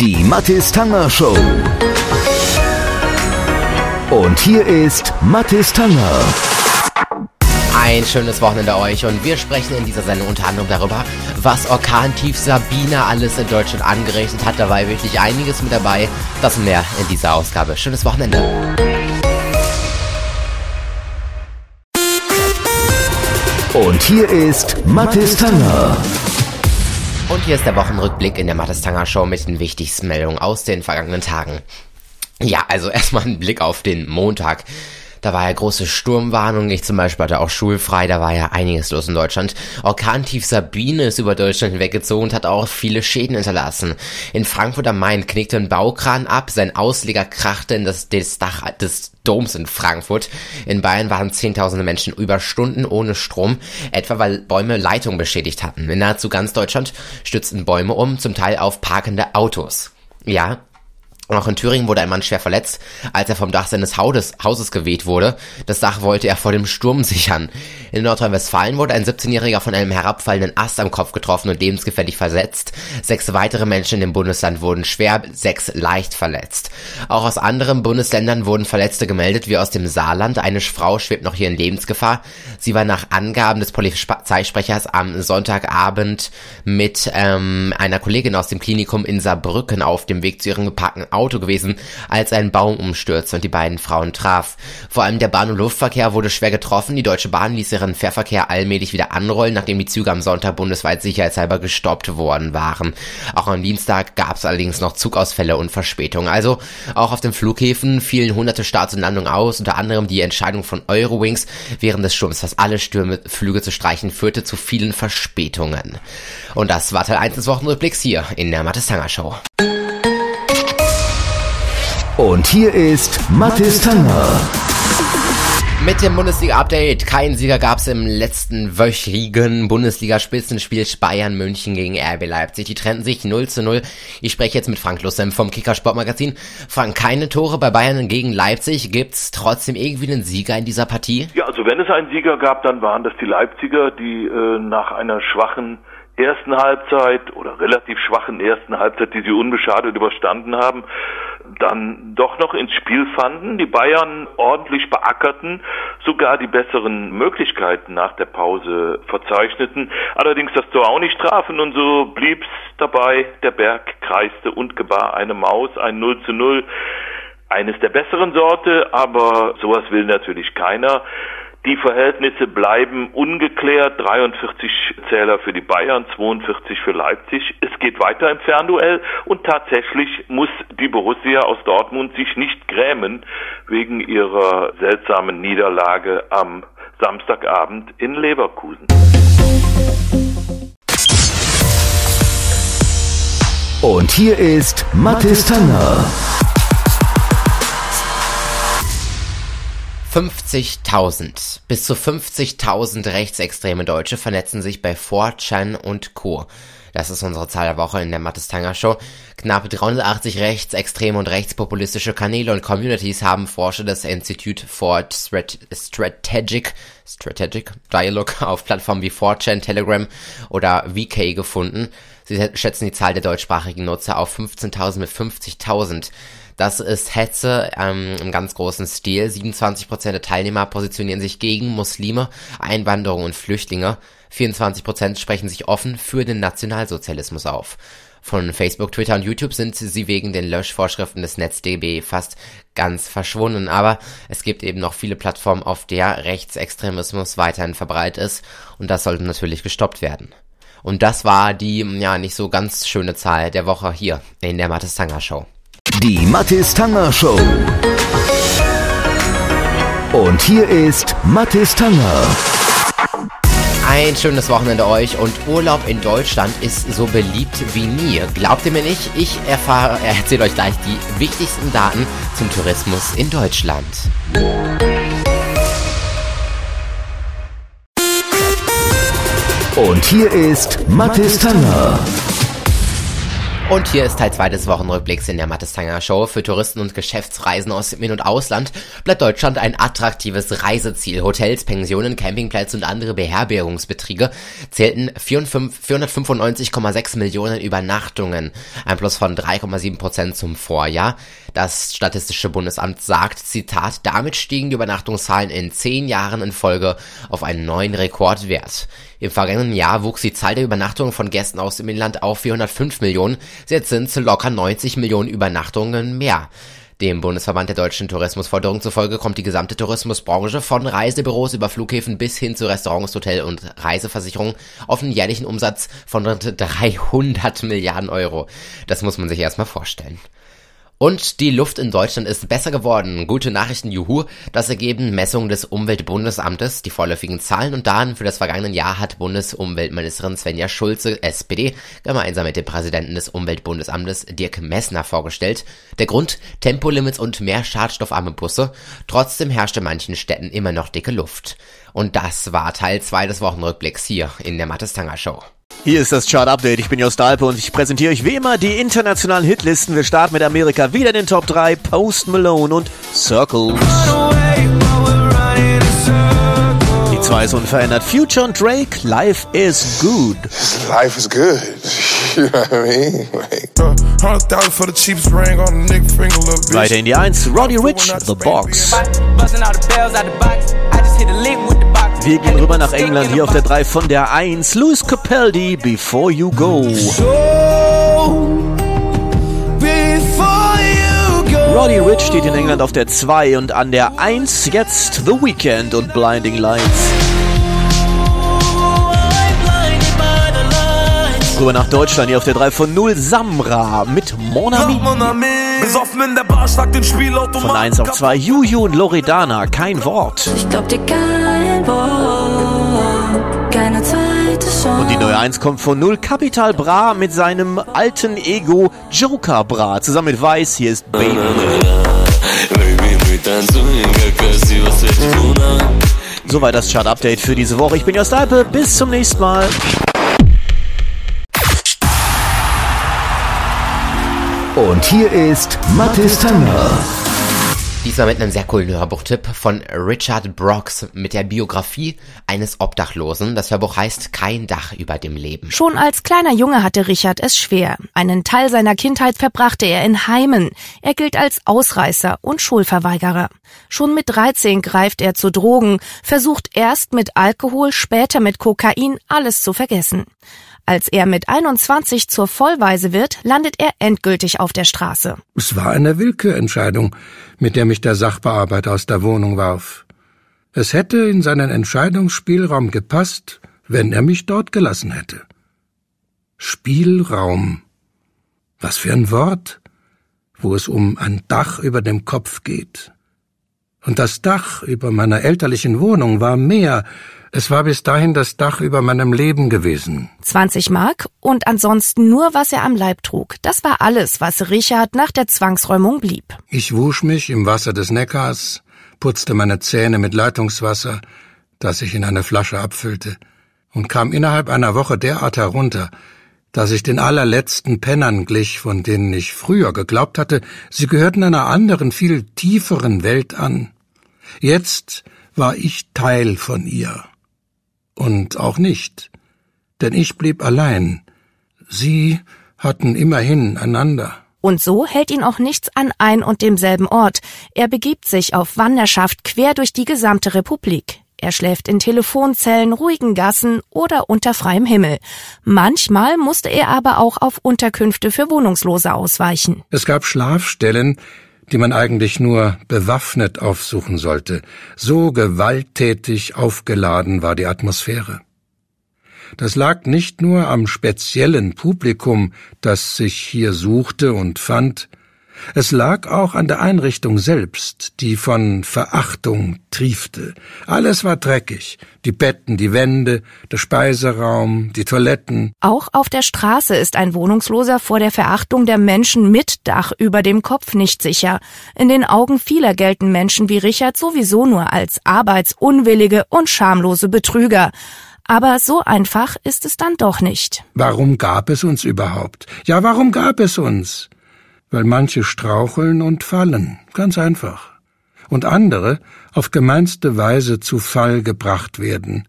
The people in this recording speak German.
Die Mathis Tanger Show. Und hier ist Mathis Tanger. Ein schönes Wochenende euch und wir sprechen in dieser Sendung unter anderem darüber, was Orkantief Sabina alles in Deutschland angerichtet hat. Da war wirklich einiges mit dabei. Das und mehr in dieser Ausgabe. Schönes Wochenende. Und hier ist Mathis Tanger. Und hier ist der Wochenrückblick in der Mathis Tanger Show mit den wichtigsten Meldungen aus den vergangenen Tagen. Ja, also erstmal ein Blick auf den Montag. Da war ja große Sturmwarnung. Ich zum Beispiel hatte auch schulfrei. Da war ja einiges los in Deutschland. Orkantief Sabine ist über Deutschland hinweggezogen und hat auch viele Schäden hinterlassen. In Frankfurt am Main knickte ein Baukran ab. Sein Ausleger krachte in das, das Dach des Doms in Frankfurt. In Bayern waren zehntausende Menschen über Stunden ohne Strom, etwa weil Bäume Leitungen beschädigt hatten. In nahezu ganz Deutschland stützten Bäume um, zum Teil auf parkende Autos. Ja, und auch in Thüringen wurde ein Mann schwer verletzt, als er vom Dach seines Hauses, Hauses geweht wurde. Das Dach wollte er vor dem Sturm sichern. In Nordrhein-Westfalen wurde ein 17-Jähriger von einem herabfallenden Ast am Kopf getroffen und lebensgefährlich versetzt. Sechs weitere Menschen in dem Bundesland wurden schwer, sechs leicht verletzt. Auch aus anderen Bundesländern wurden Verletzte gemeldet, wie aus dem Saarland. Eine Frau schwebt noch hier in Lebensgefahr. Sie war nach Angaben des Polizeisprechers am Sonntagabend mit ähm, einer Kollegin aus dem Klinikum in Saarbrücken auf dem Weg zu ihrem geparkten Auto gewesen, als ein Baum umstürzte und die beiden Frauen traf. Vor allem der Bahn- und Luftverkehr wurde schwer getroffen. Die Deutsche Bahn ließ ihren Fährverkehr allmählich wieder anrollen, nachdem die Züge am Sonntag bundesweit sicherheitshalber gestoppt worden waren. Auch am Dienstag gab es allerdings noch Zugausfälle und Verspätungen. Also auch auf den Flughäfen fielen hunderte Starts und Landungen aus. Unter anderem die Entscheidung von Eurowings während des Sturms fast alle Stürmflüge zu streichen führte zu vielen Verspätungen. Und das war Teil 1 des Wochenrückblicks hier in der Mattes Tanger Show. Und hier ist Mathis Tanger. Mit dem Bundesliga-Update. Kein Sieger gab es im letzten wöchigen Bundesliga-Spitzenspiel Bayern München gegen RB Leipzig. Die trennten sich 0 zu 0. Ich spreche jetzt mit Frank Lussem vom Kicker Sportmagazin. Frank, keine Tore bei Bayern gegen Leipzig. Gibt's trotzdem irgendwie einen Sieger in dieser Partie? Ja, also wenn es einen Sieger gab, dann waren das die Leipziger, die äh, nach einer schwachen ersten Halbzeit oder relativ schwachen ersten Halbzeit, die sie unbeschadet überstanden haben, dann doch noch ins Spiel fanden, die Bayern ordentlich beackerten, sogar die besseren Möglichkeiten nach der Pause verzeichneten, allerdings das Tor auch nicht trafen und so blieb's dabei, der Berg kreiste und gebar eine Maus, ein 0 zu 0, eines der besseren Sorte, aber sowas will natürlich keiner. Die Verhältnisse bleiben ungeklärt. 43 Zähler für die Bayern, 42 für Leipzig. Es geht weiter im Fernduell und tatsächlich muss die Borussia aus Dortmund sich nicht grämen wegen ihrer seltsamen Niederlage am Samstagabend in Leverkusen. Und hier ist Mathis Tanger. 50.000. Bis zu 50.000 rechtsextreme Deutsche vernetzen sich bei 4chan und Co. Das ist unsere Zahl der Woche in der Mattes Tanger Show. Knapp 380 rechtsextreme und rechtspopulistische Kanäle und Communities haben Forscher des Institute for Strategic, Strategic Dialogue auf Plattformen wie 4chan, Telegram oder VK gefunden. Sie schätzen die Zahl der deutschsprachigen Nutzer auf 15.000 mit 50.000. Das ist Hetze ähm, im ganz großen Stil. 27% der Teilnehmer positionieren sich gegen Muslime, Einwanderung und Flüchtlinge. 24% sprechen sich offen für den Nationalsozialismus auf. Von Facebook, Twitter und YouTube sind sie wegen den Löschvorschriften des NetzDB fast ganz verschwunden. Aber es gibt eben noch viele Plattformen, auf der Rechtsextremismus weiterhin verbreitet ist. Und das sollte natürlich gestoppt werden. Und das war die, ja, nicht so ganz schöne Zahl der Woche hier in der Mathis Tanger Show. Die Mathis Tanger Show. Und hier ist Mathis Tanger. Ein schönes Wochenende euch und Urlaub in Deutschland ist so beliebt wie nie. Glaubt ihr mir nicht? Ich erfahre, erzähle euch gleich die wichtigsten Daten zum Tourismus in Deutschland. Und hier ist Mathis Tanger. Und hier ist Teil 2 des Wochenrückblicks in der Mattestanger Show. Für Touristen und Geschäftsreisen aus dem In- und Ausland bleibt Deutschland ein attraktives Reiseziel. Hotels, Pensionen, Campingplätze und andere Beherbergungsbetriebe zählten 495,6 Millionen Übernachtungen, ein Plus von 3,7 Prozent zum Vorjahr. Das Statistische Bundesamt sagt, Zitat, damit stiegen die Übernachtungszahlen in zehn Jahren in Folge auf einen neuen Rekordwert. Im vergangenen Jahr wuchs die Zahl der Übernachtungen von Gästen aus dem Inland auf 405 Millionen. Jetzt sind es locker 90 Millionen Übernachtungen mehr. Dem Bundesverband der deutschen Tourismusförderung zufolge kommt die gesamte Tourismusbranche von Reisebüros über Flughäfen bis hin zu Restaurants, Hotel und Reiseversicherungen auf einen jährlichen Umsatz von rund 300 Milliarden Euro. Das muss man sich erstmal vorstellen. Und die Luft in Deutschland ist besser geworden. Gute Nachrichten, juhu. Das ergeben Messungen des Umweltbundesamtes. Die vorläufigen Zahlen und Daten für das vergangene Jahr hat Bundesumweltministerin Svenja Schulze, SPD, gemeinsam mit dem Präsidenten des Umweltbundesamtes Dirk Messner vorgestellt. Der Grund? Tempolimits und mehr schadstoffarme Busse. Trotzdem herrscht in manchen Städten immer noch dicke Luft. Und das war Teil 2 des Wochenrückblicks hier in der Mattestanger Show. Hier ist das Chart Update. Ich bin Jost Alpe und ich präsentiere euch wie immer die internationalen Hitlisten. Wir starten mit Amerika wieder in den Top 3. Post Malone und Circles. Die 2 ist unverändert. Future und Drake. Life is good. Life is good. You know what I mean? Like, Weiter in die 1. Roddy Rich, The Box. Wir gehen rüber nach England, hier auf der 3 von der 1. Louis Capaldi, Before You Go. Roddy Rich steht in England auf der 2 und an der 1 jetzt The Weeknd und Blinding Lights. Rüber nach Deutschland, hier auf der 3 von 0 Samra mit Mon Ami. Besoffen in der Bar, schlag den Spielautomat. Von 1 auf 2 Juju und Loredana, kein Wort. Ich glaub dir kein Und die neue 1 kommt von 0 Capital Bra mit seinem alten Ego Joker Bra. Zusammen mit Weiß, hier ist Baby. Soweit das Chart-Update für diese Woche. Ich bin Jost Alpe, bis zum nächsten Mal. Und hier ist Mathis Tanger. Diesmal mit einem sehr coolen Hörbuchtipp von Richard Brooks mit der Biografie eines Obdachlosen. Das Hörbuch heißt Kein Dach über dem Leben. Schon als kleiner Junge hatte Richard es schwer. Einen Teil seiner Kindheit verbrachte er in Heimen. Er gilt als Ausreißer und Schulverweigerer. Schon mit 13 greift er zu Drogen, versucht erst mit Alkohol, später mit Kokain alles zu vergessen. Als er mit 21 zur Vollweise wird, landet er endgültig auf der Straße. Es war eine Willkürentscheidung, mit der mich der Sachbearbeiter aus der Wohnung warf. Es hätte in seinen Entscheidungsspielraum gepasst, wenn er mich dort gelassen hätte. Spielraum. Was für ein Wort, wo es um ein Dach über dem Kopf geht. Und das Dach über meiner elterlichen Wohnung war mehr, es war bis dahin das Dach über meinem Leben gewesen. 20 Mark und ansonsten nur, was er am Leib trug. Das war alles, was Richard nach der Zwangsräumung blieb. Ich wusch mich im Wasser des Neckars, putzte meine Zähne mit Leitungswasser, das ich in eine Flasche abfüllte, und kam innerhalb einer Woche derart herunter, dass ich den allerletzten Pennern glich, von denen ich früher geglaubt hatte, sie gehörten einer anderen, viel tieferen Welt an. Jetzt war ich Teil von ihr. Und auch nicht, denn ich blieb allein. Sie hatten immerhin einander. Und so hält ihn auch nichts an ein und demselben Ort. Er begibt sich auf Wanderschaft quer durch die gesamte Republik. Er schläft in Telefonzellen, ruhigen Gassen oder unter freiem Himmel. Manchmal musste er aber auch auf Unterkünfte für Wohnungslose ausweichen. Es gab Schlafstellen, die man eigentlich nur bewaffnet aufsuchen sollte. So gewalttätig aufgeladen war die Atmosphäre. Das lag nicht nur am speziellen Publikum, das sich hier suchte und fand, es lag auch an der Einrichtung selbst, die von Verachtung triefte. Alles war dreckig. Die Betten, die Wände, der Speiseraum, die Toiletten. Auch auf der Straße ist ein Wohnungsloser vor der Verachtung der Menschen mit Dach über dem Kopf nicht sicher. In den Augen vieler gelten Menschen wie Richard sowieso nur als arbeitsunwillige und schamlose Betrüger. Aber so einfach ist es dann doch nicht. Warum gab es uns überhaupt? Ja, warum gab es uns? Weil manche straucheln und fallen, ganz einfach. Und andere auf gemeinste Weise zu Fall gebracht werden,